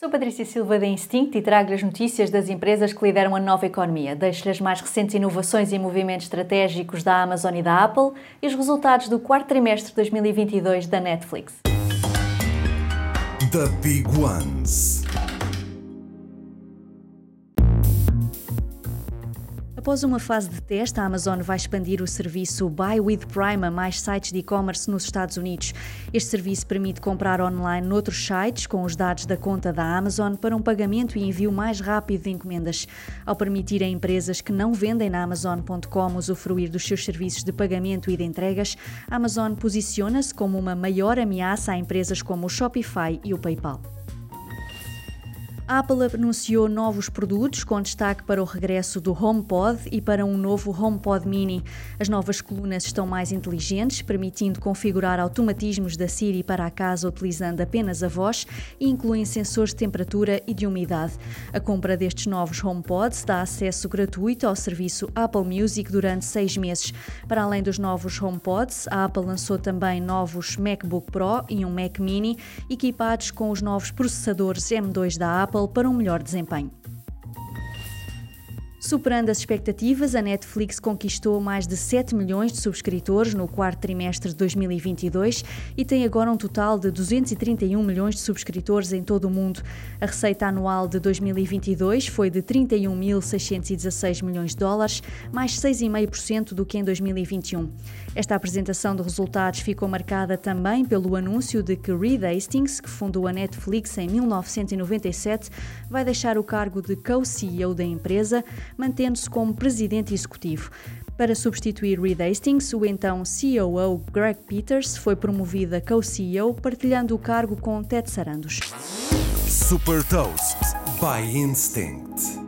Sou Patrícia Silva da Instinct e trago-lhe as notícias das empresas que lideram a nova economia. Deixo-lhe as mais recentes inovações e movimentos estratégicos da Amazon e da Apple e os resultados do quarto trimestre de 2022 da Netflix. The Big Ones. Após uma fase de teste, a Amazon vai expandir o serviço Buy with Prime a mais sites de e-commerce nos Estados Unidos. Este serviço permite comprar online noutros sites com os dados da conta da Amazon para um pagamento e envio mais rápido de encomendas. Ao permitir a empresas que não vendem na Amazon.com usufruir dos seus serviços de pagamento e de entregas, a Amazon posiciona-se como uma maior ameaça a empresas como o Shopify e o PayPal. A Apple anunciou novos produtos com destaque para o regresso do HomePod e para um novo HomePod Mini. As novas colunas estão mais inteligentes, permitindo configurar automatismos da Siri para a casa utilizando apenas a voz e incluem sensores de temperatura e de umidade. A compra destes novos HomePods dá acesso gratuito ao serviço Apple Music durante seis meses. Para além dos novos HomePods, a Apple lançou também novos MacBook Pro e um Mac Mini equipados com os novos processadores M2 da Apple para um melhor desempenho. Superando as expectativas, a Netflix conquistou mais de 7 milhões de subscritores no quarto trimestre de 2022 e tem agora um total de 231 milhões de subscritores em todo o mundo. A receita anual de 2022 foi de 31.616 milhões de dólares, mais 6,5% do que em 2021. Esta apresentação de resultados ficou marcada também pelo anúncio de que Reed Hastings, que fundou a Netflix em 1997, vai deixar o cargo de co-CEO da empresa mantendo-se como presidente executivo. Para substituir Reed Hastings, o então COO Greg Peters foi promovido a co-CEO, partilhando o cargo com Ted Sarandos. Super Toast by Instinct.